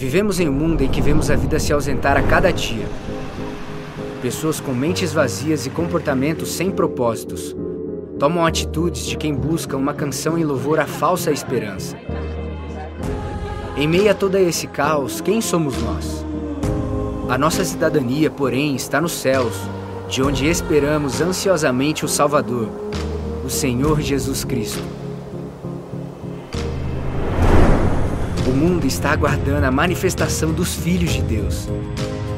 Vivemos em um mundo em que vemos a vida se ausentar a cada dia. Pessoas com mentes vazias e comportamentos sem propósitos tomam atitudes de quem busca uma canção em louvor à falsa esperança. Em meio a todo esse caos, quem somos nós? A nossa cidadania, porém, está nos céus, de onde esperamos ansiosamente o Salvador, o Senhor Jesus Cristo. Mundo está aguardando a manifestação dos filhos de Deus.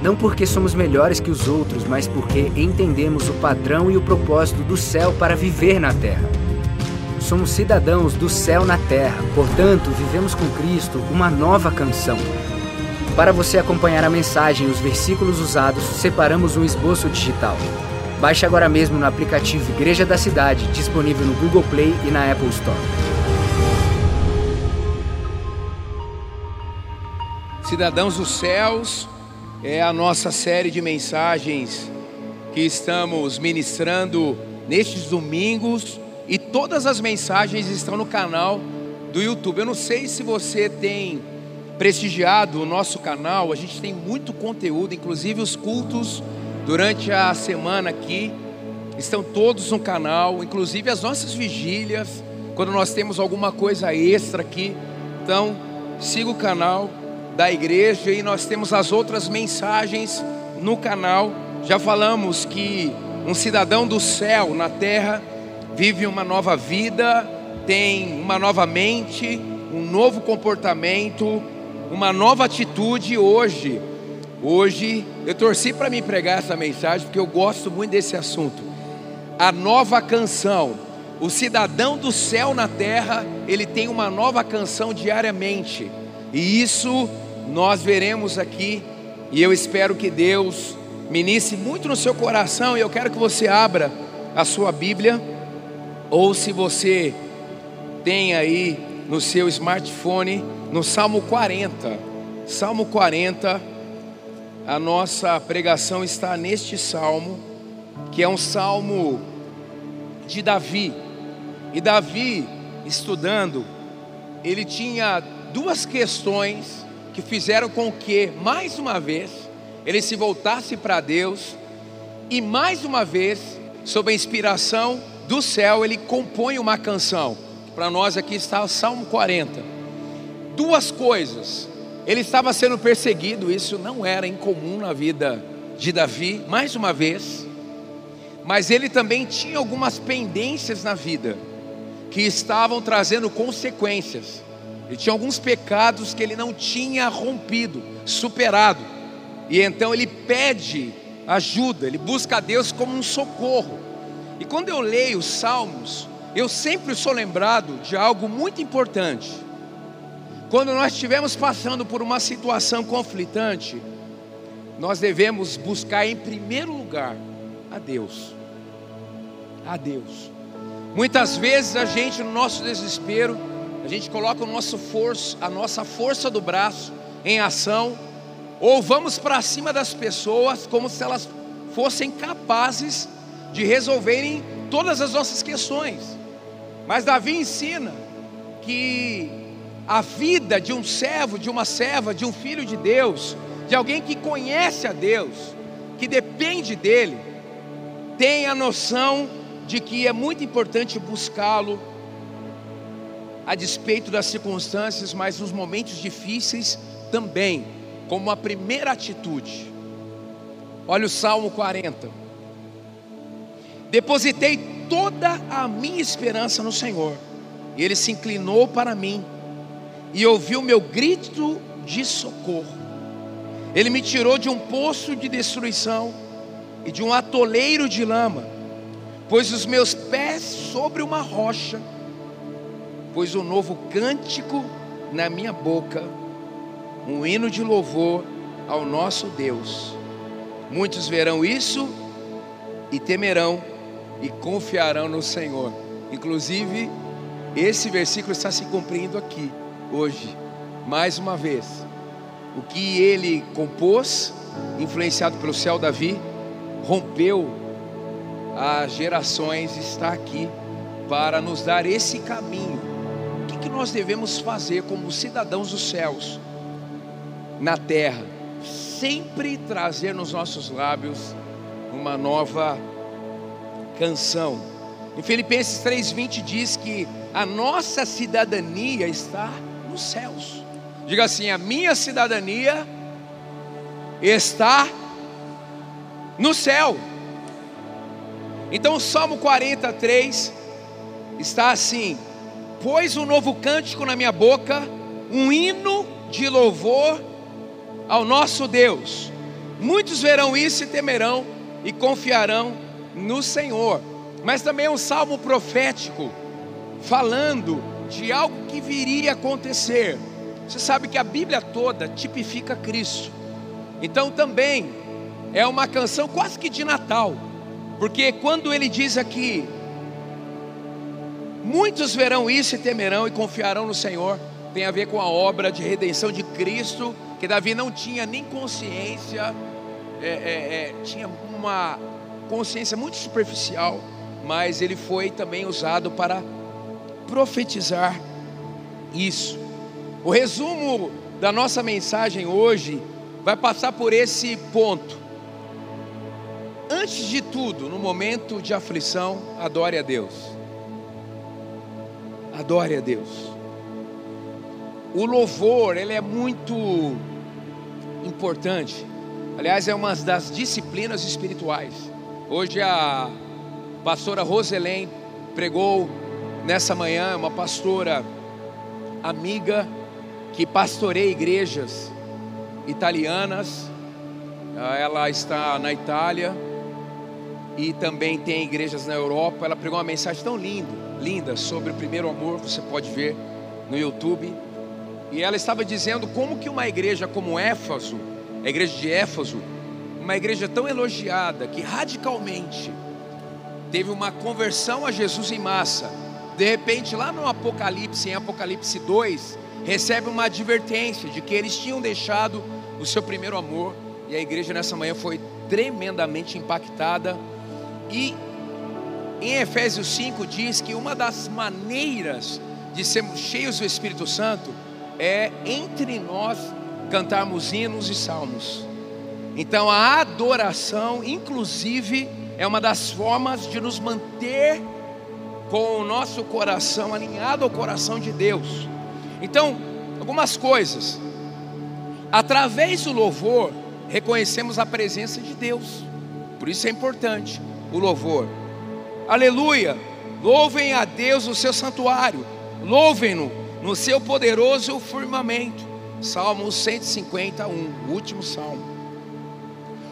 Não porque somos melhores que os outros, mas porque entendemos o padrão e o propósito do céu para viver na terra. Somos cidadãos do céu na terra, portanto, vivemos com Cristo uma nova canção. Para você acompanhar a mensagem e os versículos usados, separamos um esboço digital. Baixe agora mesmo no aplicativo Igreja da Cidade, disponível no Google Play e na Apple Store. Cidadãos dos Céus é a nossa série de mensagens que estamos ministrando nestes domingos e todas as mensagens estão no canal do YouTube. Eu não sei se você tem prestigiado o nosso canal, a gente tem muito conteúdo, inclusive os cultos durante a semana aqui estão todos no canal, inclusive as nossas vigílias, quando nós temos alguma coisa extra aqui. Então, siga o canal da igreja e nós temos as outras mensagens no canal. Já falamos que um cidadão do céu na terra vive uma nova vida, tem uma nova mente, um novo comportamento, uma nova atitude hoje. Hoje eu torci para me pregar essa mensagem porque eu gosto muito desse assunto. A nova canção. O cidadão do céu na terra, ele tem uma nova canção diariamente. E isso nós veremos aqui, e eu espero que Deus ministre muito no seu coração, e eu quero que você abra a sua Bíblia, ou se você tem aí no seu smartphone, no Salmo 40. Salmo 40, a nossa pregação está neste salmo, que é um salmo de Davi. E Davi, estudando, ele tinha duas questões que fizeram com que, mais uma vez, ele se voltasse para Deus e, mais uma vez, sob a inspiração do céu, ele compõe uma canção. Para nós aqui está o Salmo 40. Duas coisas. Ele estava sendo perseguido, isso não era incomum na vida de Davi, mais uma vez. Mas ele também tinha algumas pendências na vida que estavam trazendo consequências. Ele tinha alguns pecados que ele não tinha rompido, superado. E então ele pede ajuda, ele busca a Deus como um socorro. E quando eu leio os Salmos, eu sempre sou lembrado de algo muito importante. Quando nós estivermos passando por uma situação conflitante, nós devemos buscar em primeiro lugar a Deus. A Deus. Muitas vezes a gente, no nosso desespero, a gente coloca o nosso força, a nossa força do braço em ação, ou vamos para cima das pessoas como se elas fossem capazes de resolverem todas as nossas questões. Mas Davi ensina que a vida de um servo, de uma serva, de um filho de Deus, de alguém que conhece a Deus, que depende dele, tem a noção de que é muito importante buscá-lo a despeito das circunstâncias, mas nos momentos difíceis também, como a primeira atitude. Olha o Salmo 40. Depositei toda a minha esperança no Senhor, e Ele se inclinou para mim e ouviu meu grito de socorro. Ele me tirou de um poço de destruição e de um atoleiro de lama, pôs os meus pés sobre uma rocha pôs um novo cântico na minha boca, um hino de louvor ao nosso Deus. Muitos verão isso e temerão e confiarão no Senhor. Inclusive, esse versículo está se cumprindo aqui, hoje, mais uma vez. O que ele compôs, influenciado pelo céu Davi, rompeu as gerações, está aqui para nos dar esse caminho nós devemos fazer como cidadãos dos céus? na terra, sempre trazer nos nossos lábios uma nova canção. Em Filipenses 3:20 diz que a nossa cidadania está nos céus. Diga assim: a minha cidadania está no céu. Então o Salmo 43 está assim: Pôs um novo cântico na minha boca, um hino de louvor ao nosso Deus. Muitos verão isso e temerão e confiarão no Senhor. Mas também é um salmo profético, falando de algo que viria a acontecer. Você sabe que a Bíblia toda tipifica Cristo. Então também é uma canção quase que de Natal. Porque quando ele diz aqui, muitos verão isso e temerão e confiarão no Senhor, tem a ver com a obra de redenção de Cristo, que Davi não tinha nem consciência, é, é, é, tinha uma consciência muito superficial, mas ele foi também usado para profetizar isso. O resumo da nossa mensagem hoje vai passar por esse ponto. Antes de tudo, no momento de aflição, adore a Deus. Adore a Deus. O louvor, ele é muito importante. Aliás, é uma das disciplinas espirituais. Hoje a pastora Roselém pregou nessa manhã, uma pastora amiga que pastoreia igrejas italianas. Ela está na Itália e também tem igrejas na Europa. Ela pregou uma mensagem tão linda, linda sobre o primeiro amor, você pode ver no YouTube. E ela estava dizendo como que uma igreja como Éfaso, a igreja de Éfaso, uma igreja tão elogiada que radicalmente teve uma conversão a Jesus em massa. De repente, lá no Apocalipse, em Apocalipse 2, recebe uma advertência de que eles tinham deixado o seu primeiro amor. E a igreja nessa manhã foi tremendamente impactada. E em Efésios 5 diz que uma das maneiras de sermos cheios do Espírito Santo é entre nós cantarmos hinos e salmos. Então a adoração, inclusive, é uma das formas de nos manter com o nosso coração alinhado ao coração de Deus. Então, algumas coisas. Através do louvor, reconhecemos a presença de Deus. Por isso é importante o louvor. Aleluia! Louvem a Deus no seu santuário. Louvem-no no seu poderoso firmamento. Salmo 151, o último salmo.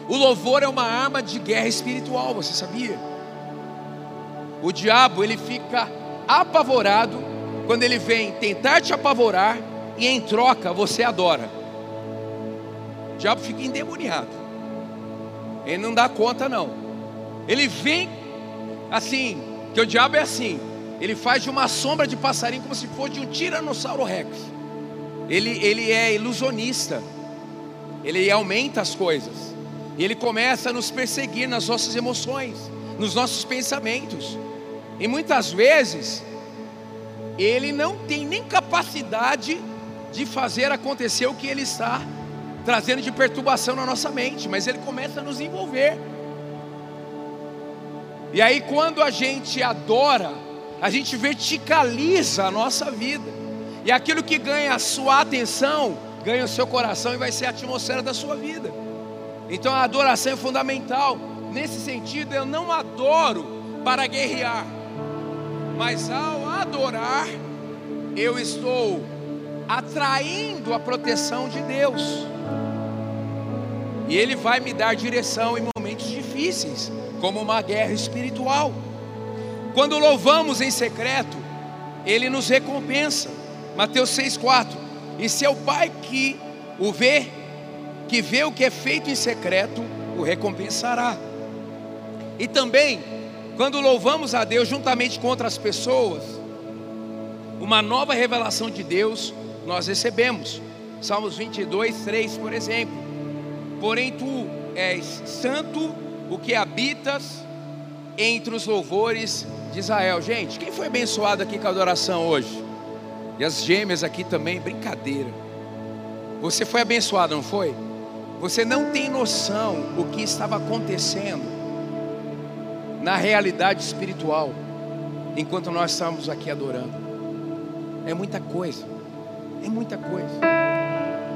O louvor é uma arma de guerra espiritual, você sabia? O diabo, ele fica apavorado quando ele vem tentar te apavorar e em troca você adora. O diabo fica endemoniado. Ele não dá conta não. Ele vem assim, que o diabo é assim. Ele faz de uma sombra de passarinho como se fosse de um tiranossauro rex. Ele, ele é ilusionista. Ele aumenta as coisas. E ele começa a nos perseguir nas nossas emoções, nos nossos pensamentos. E muitas vezes ele não tem nem capacidade de fazer acontecer o que ele está trazendo de perturbação na nossa mente, mas ele começa a nos envolver. E aí, quando a gente adora, a gente verticaliza a nossa vida, e aquilo que ganha a sua atenção, ganha o seu coração e vai ser a atmosfera da sua vida. Então, a adoração é fundamental. Nesse sentido, eu não adoro para guerrear, mas ao adorar, eu estou atraindo a proteção de Deus. E Ele vai me dar direção em momentos difíceis, como uma guerra espiritual. Quando louvamos em secreto, Ele nos recompensa. Mateus 6,4. E seu Pai que o vê, que vê o que é feito em secreto, o recompensará. E também quando louvamos a Deus juntamente com outras pessoas, uma nova revelação de Deus nós recebemos. Salmos 22, 3, por exemplo. Porém, tu és santo, o que habitas entre os louvores de Israel. Gente, quem foi abençoado aqui com a adoração hoje? E as gêmeas aqui também, brincadeira. Você foi abençoado, não foi? Você não tem noção o que estava acontecendo na realidade espiritual enquanto nós estávamos aqui adorando. É muita coisa. É muita coisa.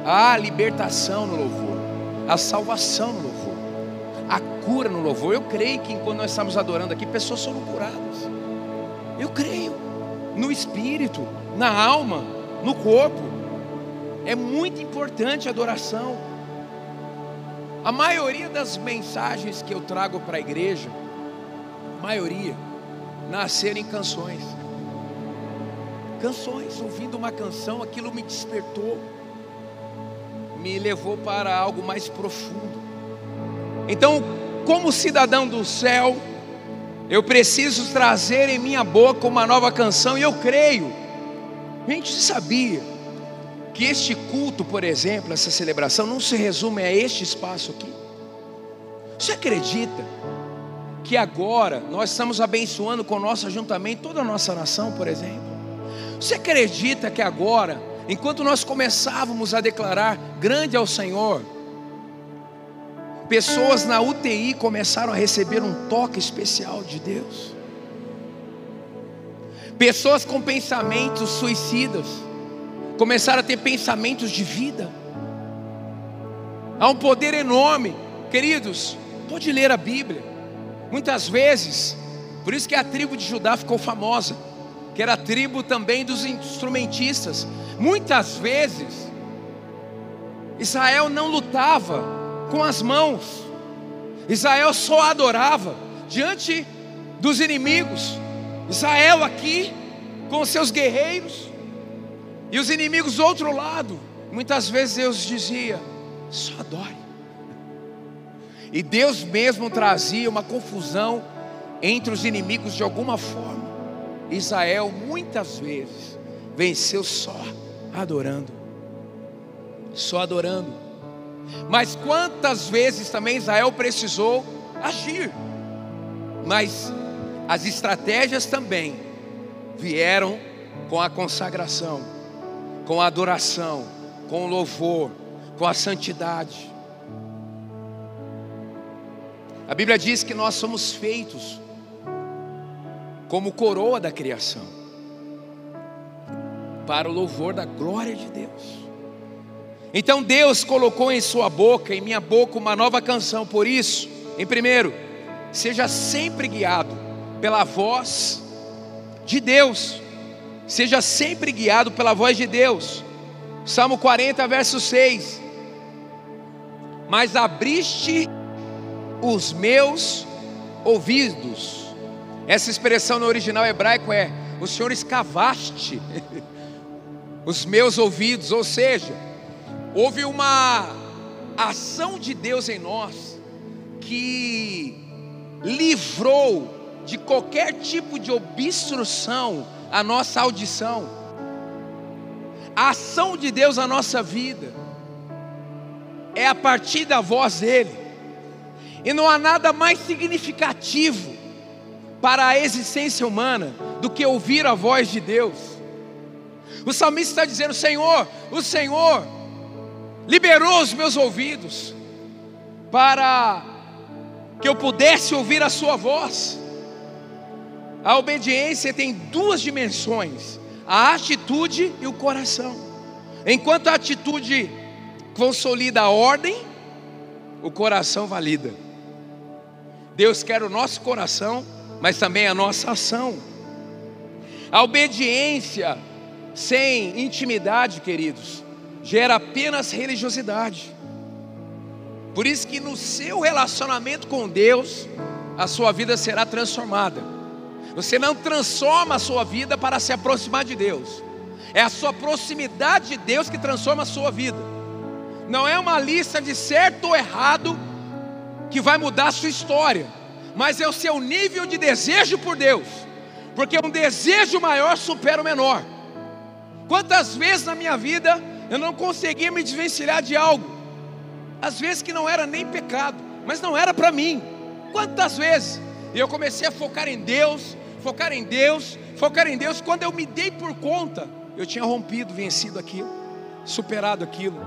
Há libertação no louvor, a salvação no louvor, a cura no louvor. Eu creio que enquanto nós estamos adorando aqui, pessoas foram curadas. Eu creio no espírito, na alma, no corpo. É muito importante a adoração. A maioria das mensagens que eu trago para a igreja, maioria, nasceram em canções. Canções, ouvindo uma canção, aquilo me despertou, me levou para algo mais profundo. Então, como cidadão do céu, eu preciso trazer em minha boca uma nova canção, e eu creio. Gente sabia que este culto, por exemplo, essa celebração, não se resume a este espaço aqui. Você acredita que agora nós estamos abençoando com o nosso ajuntamento toda a nossa nação, por exemplo? Você acredita que agora, enquanto nós começávamos a declarar grande ao Senhor, pessoas na UTI começaram a receber um toque especial de Deus? Pessoas com pensamentos suicidas começaram a ter pensamentos de vida. Há um poder enorme, queridos. Pode ler a Bíblia. Muitas vezes, por isso que a tribo de Judá ficou famosa que era a tribo também dos instrumentistas. Muitas vezes, Israel não lutava com as mãos, Israel só adorava diante dos inimigos. Israel aqui, com seus guerreiros, e os inimigos do outro lado. Muitas vezes Deus dizia: só adore. E Deus mesmo trazia uma confusão entre os inimigos de alguma forma. Israel muitas vezes venceu só adorando. Só adorando. Mas quantas vezes também Israel precisou agir. Mas as estratégias também vieram com a consagração, com a adoração, com o louvor, com a santidade. A Bíblia diz que nós somos feitos como coroa da criação, para o louvor da glória de Deus. Então Deus colocou em sua boca, em minha boca, uma nova canção, por isso, em primeiro, seja sempre guiado pela voz de Deus, seja sempre guiado pela voz de Deus. Salmo 40, verso 6. Mas abriste os meus ouvidos essa expressão no original hebraico é: o Senhor escavaste os meus ouvidos, ou seja, houve uma ação de Deus em nós que livrou de qualquer tipo de obstrução a nossa audição. A ação de Deus na nossa vida é a partir da voz dele. E não há nada mais significativo para a existência humana do que ouvir a voz de Deus. O salmista está dizendo: Senhor, o Senhor liberou os meus ouvidos para que eu pudesse ouvir a Sua voz. A obediência tem duas dimensões: a atitude e o coração. Enquanto a atitude consolida a ordem, o coração valida. Deus quer o nosso coração mas também a nossa ação. A obediência sem intimidade, queridos, gera apenas religiosidade. Por isso que no seu relacionamento com Deus, a sua vida será transformada. Você não transforma a sua vida para se aproximar de Deus. É a sua proximidade de Deus que transforma a sua vida. Não é uma lista de certo ou errado que vai mudar a sua história mas é o seu nível de desejo por Deus, porque um desejo maior supera o menor. Quantas vezes na minha vida eu não conseguia me desvencilhar de algo, às vezes que não era nem pecado, mas não era para mim. Quantas vezes? E eu comecei a focar em Deus, focar em Deus, focar em Deus. Quando eu me dei por conta, eu tinha rompido, vencido aquilo, superado aquilo.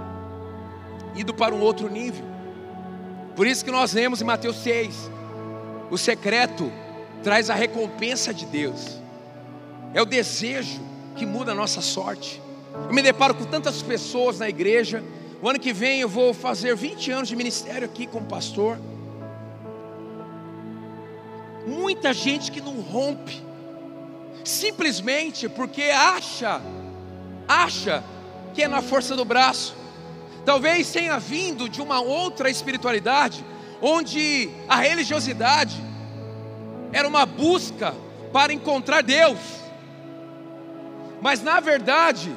ido para um outro nível. Por isso que nós lemos em Mateus 6: o secreto traz a recompensa de Deus, é o desejo que muda a nossa sorte. Eu me deparo com tantas pessoas na igreja. O ano que vem eu vou fazer 20 anos de ministério aqui como pastor. Muita gente que não rompe, simplesmente porque acha, acha que é na força do braço. Talvez tenha vindo de uma outra espiritualidade, onde a religiosidade era uma busca para encontrar Deus. Mas na verdade,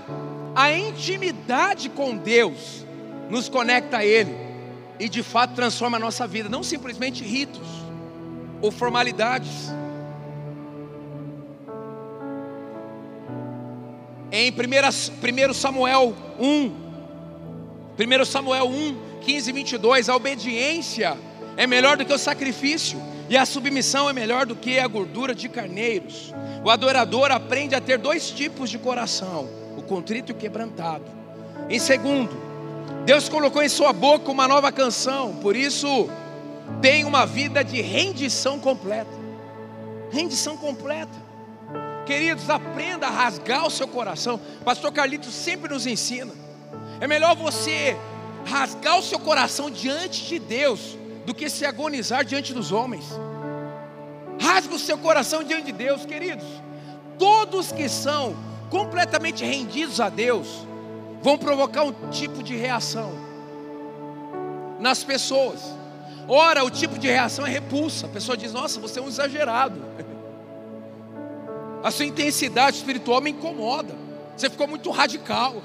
a intimidade com Deus nos conecta a Ele e de fato transforma a nossa vida, não simplesmente ritos ou formalidades. Em 1 Samuel 1, 1 Samuel 1, 15 e 22, a obediência é melhor do que o sacrifício, e a submissão é melhor do que a gordura de carneiros. O adorador aprende a ter dois tipos de coração: contrito e quebrantado. Em segundo, Deus colocou em sua boca uma nova canção, por isso tem uma vida de rendição completa. Rendição completa. Queridos, aprenda a rasgar o seu coração. Pastor Carlitos sempre nos ensina. É melhor você rasgar o seu coração diante de Deus do que se agonizar diante dos homens. Rasga o seu coração diante de Deus, queridos. Todos que são completamente rendidos a Deus vão provocar um tipo de reação nas pessoas. Ora, o tipo de reação é repulsa. A pessoa diz: Nossa, você é um exagerado. A sua intensidade espiritual me incomoda. Você ficou muito radical.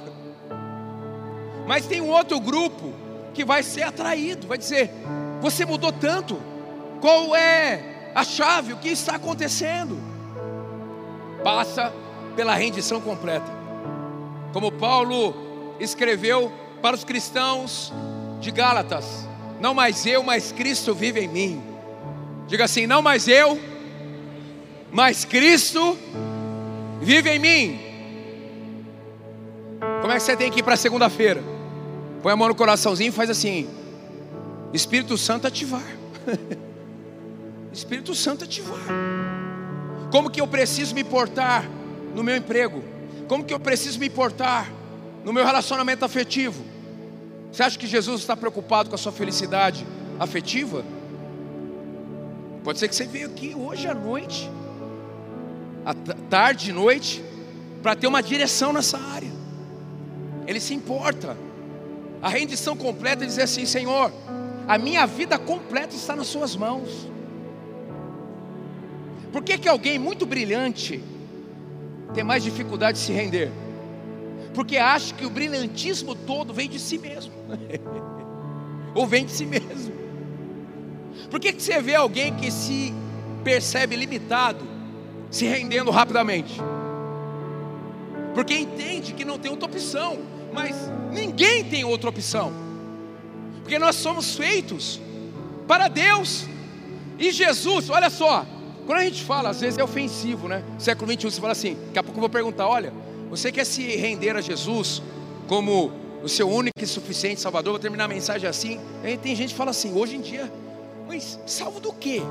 Mas tem um outro grupo que vai ser atraído, vai dizer: Você mudou tanto. Qual é a chave? O que está acontecendo? Passa pela rendição completa. Como Paulo escreveu para os cristãos de Gálatas: Não mais eu, mas Cristo vive em mim. Diga assim: Não mais eu, mas Cristo vive em mim. Como é que você tem que ir para segunda-feira? Põe a mão no coraçãozinho e faz assim: Espírito Santo ativar. Espírito Santo ativar. Como que eu preciso me portar no meu emprego? Como que eu preciso me portar no meu relacionamento afetivo? Você acha que Jesus está preocupado com a sua felicidade afetiva? Pode ser que você veio aqui hoje à noite, à tarde e noite, para ter uma direção nessa área. Ele se importa. A rendição completa é dizer assim: Senhor, a minha vida completa está nas Suas mãos. Por que, que alguém muito brilhante tem mais dificuldade de se render? Porque acha que o brilhantismo todo vem de si mesmo, ou vem de si mesmo. Por que, que você vê alguém que se percebe limitado, se rendendo rapidamente? Porque entende que não tem outra opção, mas ninguém tem outra opção, porque nós somos feitos para Deus, e Jesus, olha só, quando a gente fala, às vezes é ofensivo, né? Século 21 você fala assim, daqui a pouco eu vou perguntar: olha, você quer se render a Jesus como o seu único e suficiente Salvador? Vou terminar a mensagem assim. Aí tem gente que fala assim: hoje em dia, mas salvo do quê?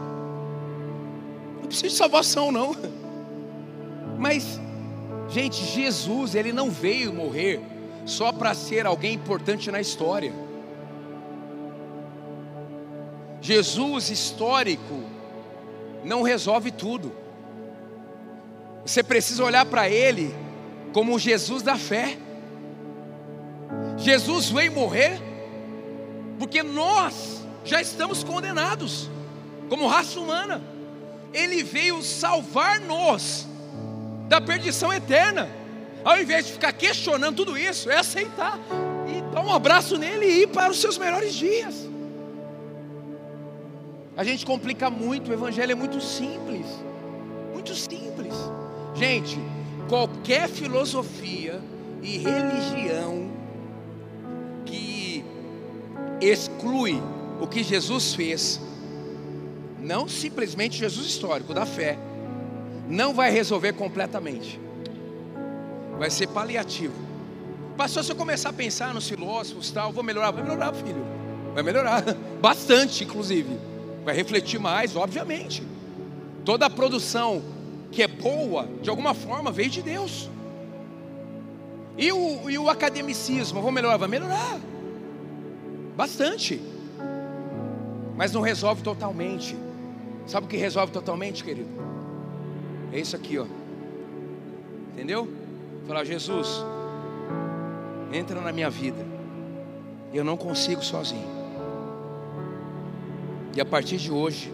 Não precisa de salvação, não. Mas, gente, Jesus, ele não veio morrer só para ser alguém importante na história. Jesus histórico não resolve tudo. Você precisa olhar para Ele como o Jesus da fé. Jesus veio morrer porque nós já estamos condenados como raça humana. Ele veio salvar-nos da perdição eterna. Ao invés de ficar questionando tudo isso, é aceitar e dar um abraço nele e ir para os seus melhores dias. A gente complica muito, o evangelho é muito simples. Muito simples. Gente, qualquer filosofia e religião que exclui o que Jesus fez, não simplesmente Jesus histórico da fé, não vai resolver completamente. Vai ser paliativo. Pastor, se eu começar a pensar nos filósofos tal, vou melhorar, vai melhorar, filho. Vai melhorar. Bastante, inclusive. Vai refletir mais, obviamente. Toda a produção que é boa, de alguma forma, veio de Deus. E o, e o academicismo, vou melhorar? Vai melhorar. Bastante. Mas não resolve totalmente. Sabe o que resolve totalmente, querido? É isso aqui, ó. Entendeu? Falar, Jesus, entra na minha vida. Eu não consigo sozinho. E a partir de hoje,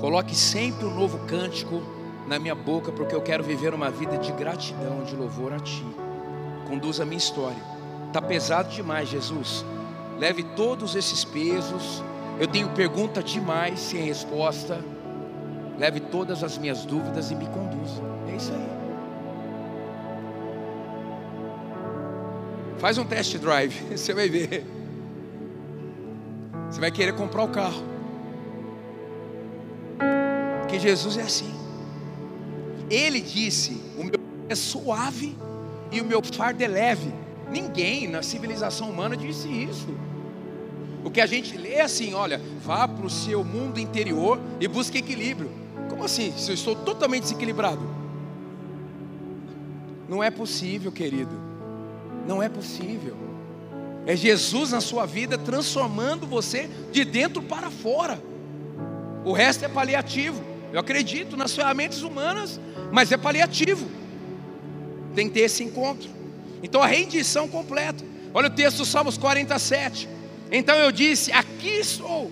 coloque sempre um novo cântico na minha boca, porque eu quero viver uma vida de gratidão, de louvor a Ti. Conduza a minha história. Está pesado demais, Jesus. Leve todos esses pesos. Eu tenho pergunta demais sem resposta. Leve todas as minhas dúvidas e me conduza. É isso aí. Faz um test drive, você vai ver. Você vai querer comprar o carro. Porque Jesus é assim. Ele disse: O meu é suave e o meu fardo é leve. Ninguém na civilização humana disse isso. O que a gente lê é assim: olha, vá para o seu mundo interior e busque equilíbrio. Como assim? Se eu estou totalmente desequilibrado? Não é possível, querido. Não é possível. É Jesus na sua vida transformando você de dentro para fora. O resto é paliativo. Eu acredito nas ferramentas humanas mas é paliativo. Tem que ter esse encontro. Então a rendição completa. Olha o texto do Salmos 47. Então eu disse: Aqui estou.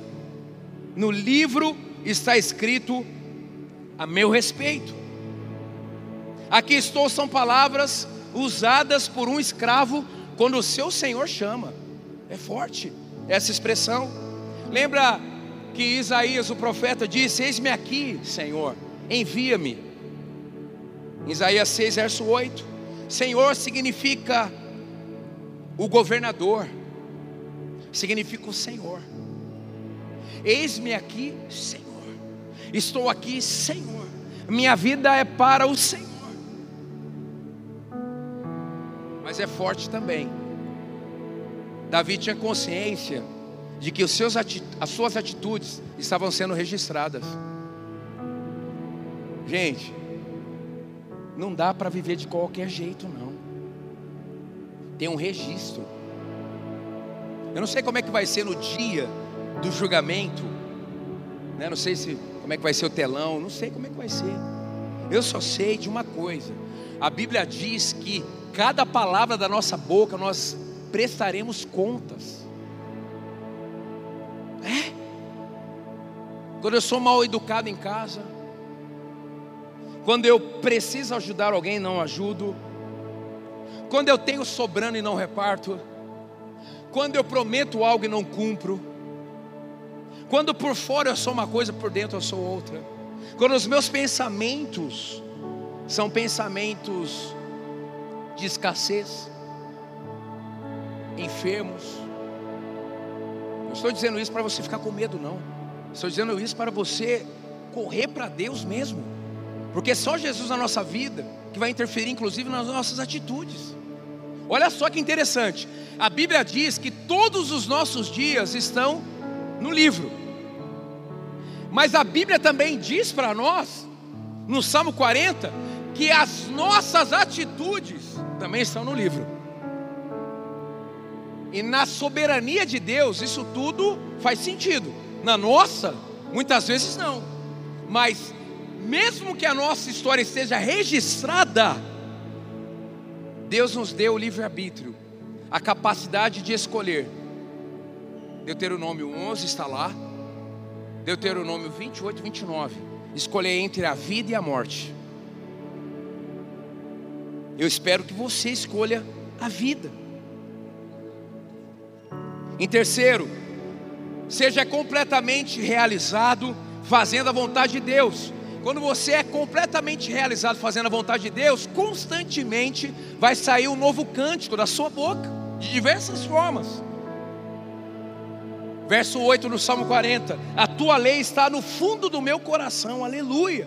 No livro está escrito a meu respeito. Aqui estou são palavras usadas por um escravo quando o seu senhor chama. É forte essa expressão. Lembra que Isaías, o profeta, disse: Eis-me aqui, Senhor, envia-me. Isaías 6, verso 8. Senhor significa o governador, significa o Senhor. Eis-me aqui, Senhor. Estou aqui, Senhor. Minha vida é para o Senhor. Mas é forte também. Davi tinha consciência de que os seus as suas atitudes estavam sendo registradas. Gente, não dá para viver de qualquer jeito, não. Tem um registro. Eu não sei como é que vai ser no dia do julgamento. Né? Não sei se como é que vai ser o telão. Não sei como é que vai ser. Eu só sei de uma coisa. A Bíblia diz que cada palavra da nossa boca nós prestaremos contas. É? Quando eu sou mal educado em casa, quando eu preciso ajudar alguém, não ajudo. Quando eu tenho sobrando e não reparto. Quando eu prometo algo e não cumpro. Quando por fora eu sou uma coisa, por dentro eu sou outra. Quando os meus pensamentos são pensamentos de escassez, enfermos. Não estou dizendo isso para você ficar com medo, não. Estou dizendo isso para você correr para Deus mesmo. Porque só Jesus na nossa vida que vai interferir, inclusive, nas nossas atitudes. Olha só que interessante. A Bíblia diz que todos os nossos dias estão no livro. Mas a Bíblia também diz para nós, no Salmo 40, que as nossas atitudes também estão no livro. E na soberania de Deus, isso tudo faz sentido. Na nossa, muitas vezes não. Mas mesmo que a nossa história esteja registrada, Deus nos deu o livre-arbítrio, a capacidade de escolher. Deuteronômio 11 está lá, Deuteronômio 28, 29. Escolher entre a vida e a morte. Eu espero que você escolha a vida. Em terceiro, seja completamente realizado fazendo a vontade de Deus. Quando você é completamente realizado fazendo a vontade de Deus, constantemente vai sair um novo cântico da sua boca, de diversas formas. Verso 8 no Salmo 40: A tua lei está no fundo do meu coração, aleluia.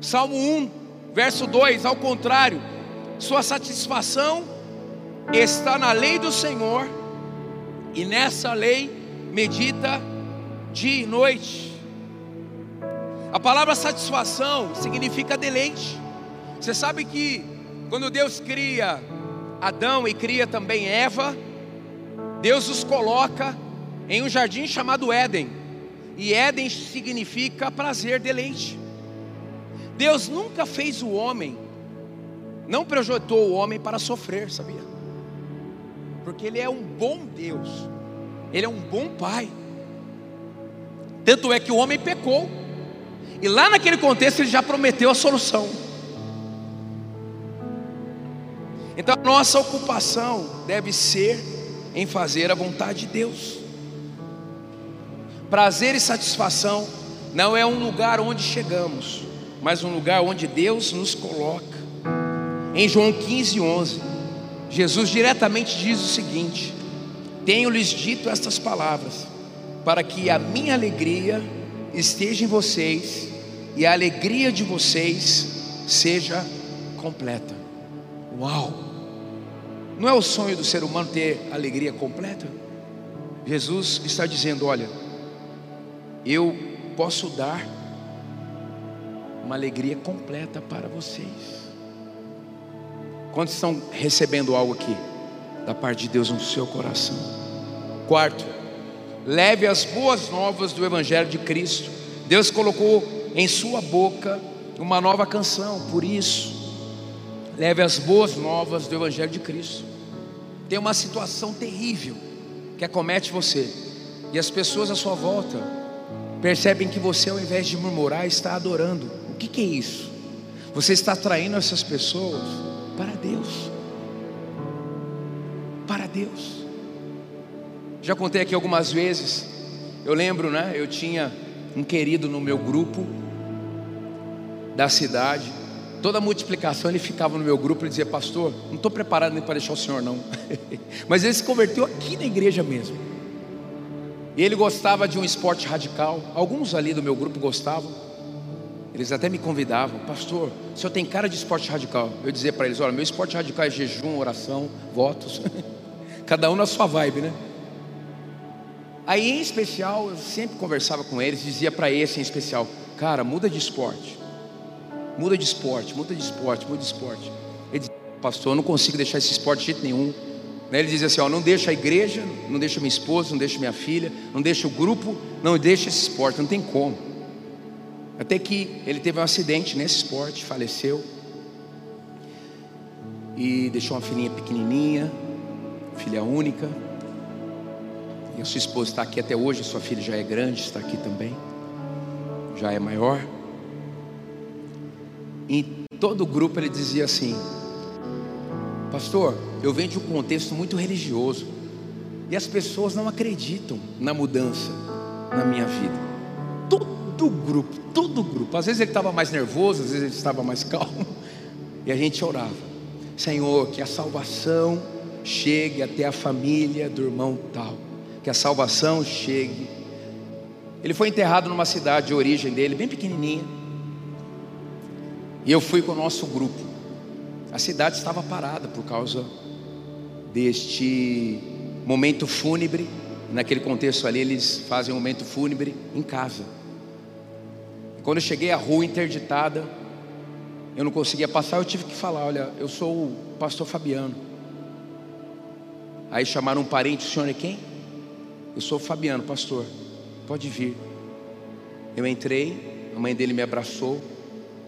Salmo 1, verso 2: Ao contrário, Sua satisfação está na lei do Senhor, e nessa lei medita dia e noite. A palavra satisfação significa deleite. Você sabe que quando Deus cria Adão e cria também Eva, Deus os coloca em um jardim chamado Éden. E Éden significa prazer, deleite. Deus nunca fez o homem, não projetou o homem para sofrer, sabia? Porque Ele é um bom Deus, Ele é um bom Pai. Tanto é que o homem pecou, e lá naquele contexto Ele já prometeu a solução. Então a nossa ocupação deve ser em fazer a vontade de Deus. Prazer e satisfação não é um lugar onde chegamos, mas um lugar onde Deus nos coloca. Em João 15, 11, Jesus diretamente diz o seguinte: Tenho-lhes dito estas palavras, para que a minha alegria esteja em vocês e a alegria de vocês seja completa. Uau! Não é o sonho do ser humano ter alegria completa? Jesus está dizendo: Olha, eu posso dar uma alegria completa para vocês. Quantos estão recebendo algo aqui da parte de Deus no seu coração? Quarto, leve as boas novas do Evangelho de Cristo. Deus colocou em sua boca uma nova canção, por isso, leve as boas novas do Evangelho de Cristo. Tem uma situação terrível que acomete você, e as pessoas à sua volta percebem que você, ao invés de murmurar, está adorando. O que, que é isso? Você está atraindo essas pessoas para Deus. Para Deus. Já contei aqui algumas vezes. Eu lembro, né? Eu tinha um querido no meu grupo da cidade. Toda multiplicação ele ficava no meu grupo e dizia, pastor, não estou preparado nem para deixar o senhor não. Mas ele se converteu aqui na igreja mesmo. E ele gostava de um esporte radical. Alguns ali do meu grupo gostavam. Eles até me convidavam, pastor, o senhor tem cara de esporte radical. Eu dizia para eles: olha, meu esporte radical é jejum, oração, votos. Cada um na sua vibe, né? Aí, em especial, eu sempre conversava com eles, dizia para esse em especial: cara, muda de esporte muda de esporte, muda de esporte, muda de esporte. Ele dizia, pastor, eu não consigo deixar esse esporte de jeito nenhum. Né, ele dizia assim: ó, não deixa a igreja, não deixa minha esposa, não deixa minha filha, não deixa o grupo, não deixa esse esporte, não tem como. Até que ele teve um acidente nesse esporte, faleceu. E deixou uma filhinha pequenininha, filha única. E a sua esposa está aqui até hoje, a sua filha já é grande, está aqui também, já é maior. Em todo o grupo ele dizia assim: Pastor, eu venho de um contexto muito religioso e as pessoas não acreditam na mudança na minha vida. Todo o grupo, todo o grupo. Às vezes ele estava mais nervoso, às vezes ele estava mais calmo. E a gente orava: Senhor, que a salvação chegue até a família do irmão tal. Que a salvação chegue. Ele foi enterrado numa cidade de origem dele, bem pequenininha. E eu fui com o nosso grupo. A cidade estava parada por causa deste momento fúnebre. Naquele contexto ali, eles fazem um momento fúnebre em casa. Quando eu cheguei à rua interditada, eu não conseguia passar, eu tive que falar: Olha, eu sou o pastor Fabiano. Aí chamaram um parente, o senhor é quem? Eu sou o Fabiano, pastor. Pode vir. Eu entrei, a mãe dele me abraçou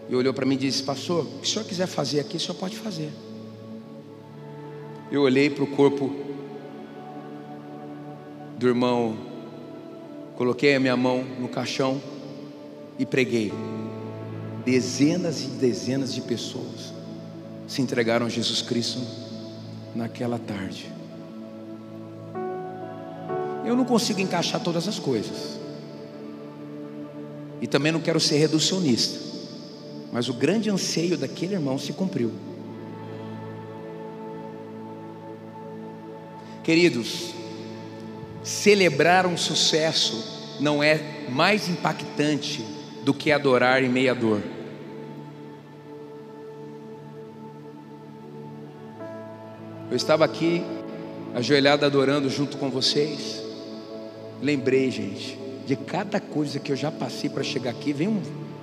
e olhou para mim e disse: Pastor, o que o senhor quiser fazer aqui, o senhor pode fazer. Eu olhei para o corpo do irmão, coloquei a minha mão no caixão e preguei. Dezenas e dezenas de pessoas se entregaram a Jesus Cristo naquela tarde. Eu não consigo encaixar todas as coisas. E também não quero ser reducionista. Mas o grande anseio daquele irmão se cumpriu. Queridos, celebrar um sucesso não é mais impactante do que adorar em meia dor. Eu estava aqui, ajoelhado adorando junto com vocês. Lembrei, gente, de cada coisa que eu já passei para chegar aqui. Vem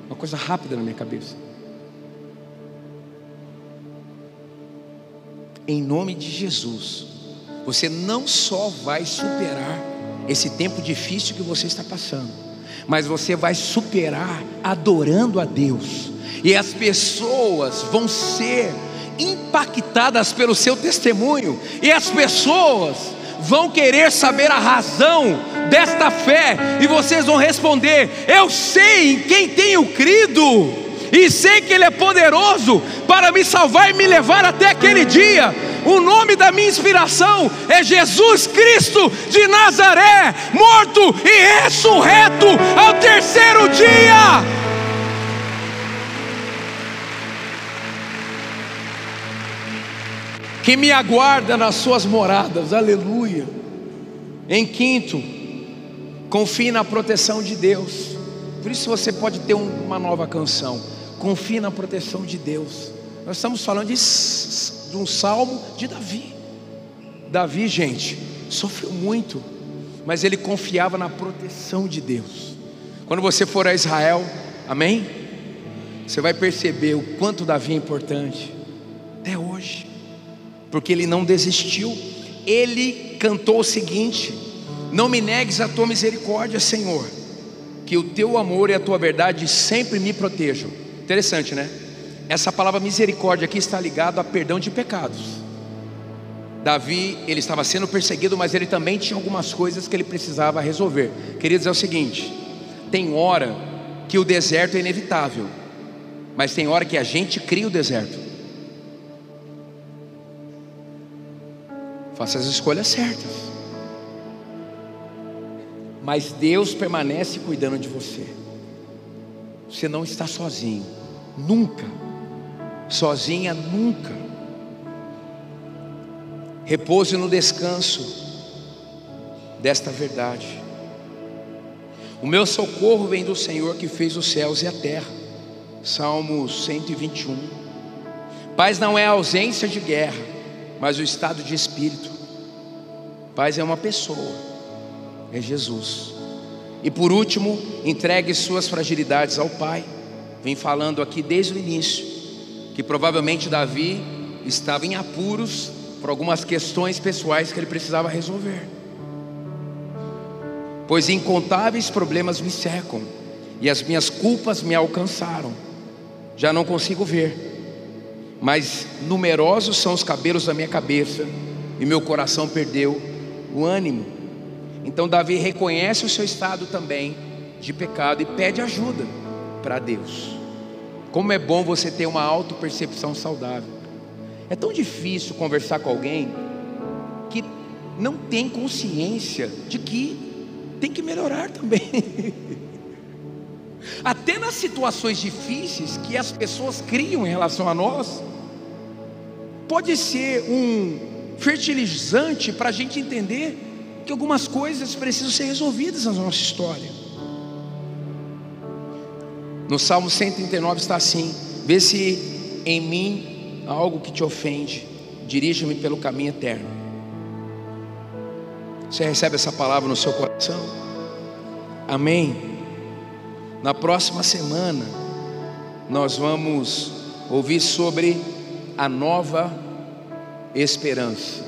uma coisa rápida na minha cabeça. Em nome de Jesus, você não só vai superar esse tempo difícil que você está passando, mas você vai superar adorando a Deus, e as pessoas vão ser impactadas pelo seu testemunho, e as pessoas vão querer saber a razão desta fé, e vocês vão responder: Eu sei em quem tenho crido. E sei que Ele é poderoso para me salvar e me levar até aquele dia. O nome da minha inspiração é Jesus Cristo de Nazaré, morto e ressurreto ao terceiro dia. Que me aguarda nas suas moradas, aleluia. Em quinto, confie na proteção de Deus. Por isso você pode ter uma nova canção. Confie na proteção de Deus. Nós estamos falando de, de um salmo de Davi. Davi, gente, sofreu muito, mas ele confiava na proteção de Deus. Quando você for a Israel, amém? Você vai perceber o quanto Davi é importante, até hoje, porque ele não desistiu. Ele cantou o seguinte: Não me negues a tua misericórdia, Senhor, que o teu amor e a tua verdade sempre me protejam. Interessante, né? Essa palavra misericórdia aqui está ligado a perdão de pecados. Davi, ele estava sendo perseguido, mas ele também tinha algumas coisas que ele precisava resolver. Queridos, é o seguinte: tem hora que o deserto é inevitável, mas tem hora que a gente cria o deserto. Faça as escolhas certas. Mas Deus permanece cuidando de você. Você não está sozinho. Nunca. Sozinha, nunca. Repouse no descanso desta verdade. O meu socorro vem do Senhor que fez os céus e a terra. Salmo 121. Paz não é a ausência de guerra, mas o estado de espírito. Paz é uma pessoa, é Jesus. E por último, entregue suas fragilidades ao Pai vem falando aqui desde o início, que provavelmente Davi estava em apuros por algumas questões pessoais que ele precisava resolver. Pois incontáveis problemas me cercam e as minhas culpas me alcançaram. Já não consigo ver, mas numerosos são os cabelos da minha cabeça e meu coração perdeu o ânimo. Então Davi reconhece o seu estado também de pecado e pede ajuda para Deus. Como é bom você ter uma autopercepção saudável. É tão difícil conversar com alguém que não tem consciência de que tem que melhorar também. Até nas situações difíceis que as pessoas criam em relação a nós, pode ser um fertilizante para a gente entender que algumas coisas precisam ser resolvidas na nossa história. No Salmo 139 está assim: Vê se em mim há algo que te ofende, dirija-me pelo caminho eterno. Você recebe essa palavra no seu coração? Amém. Na próxima semana, nós vamos ouvir sobre a nova esperança.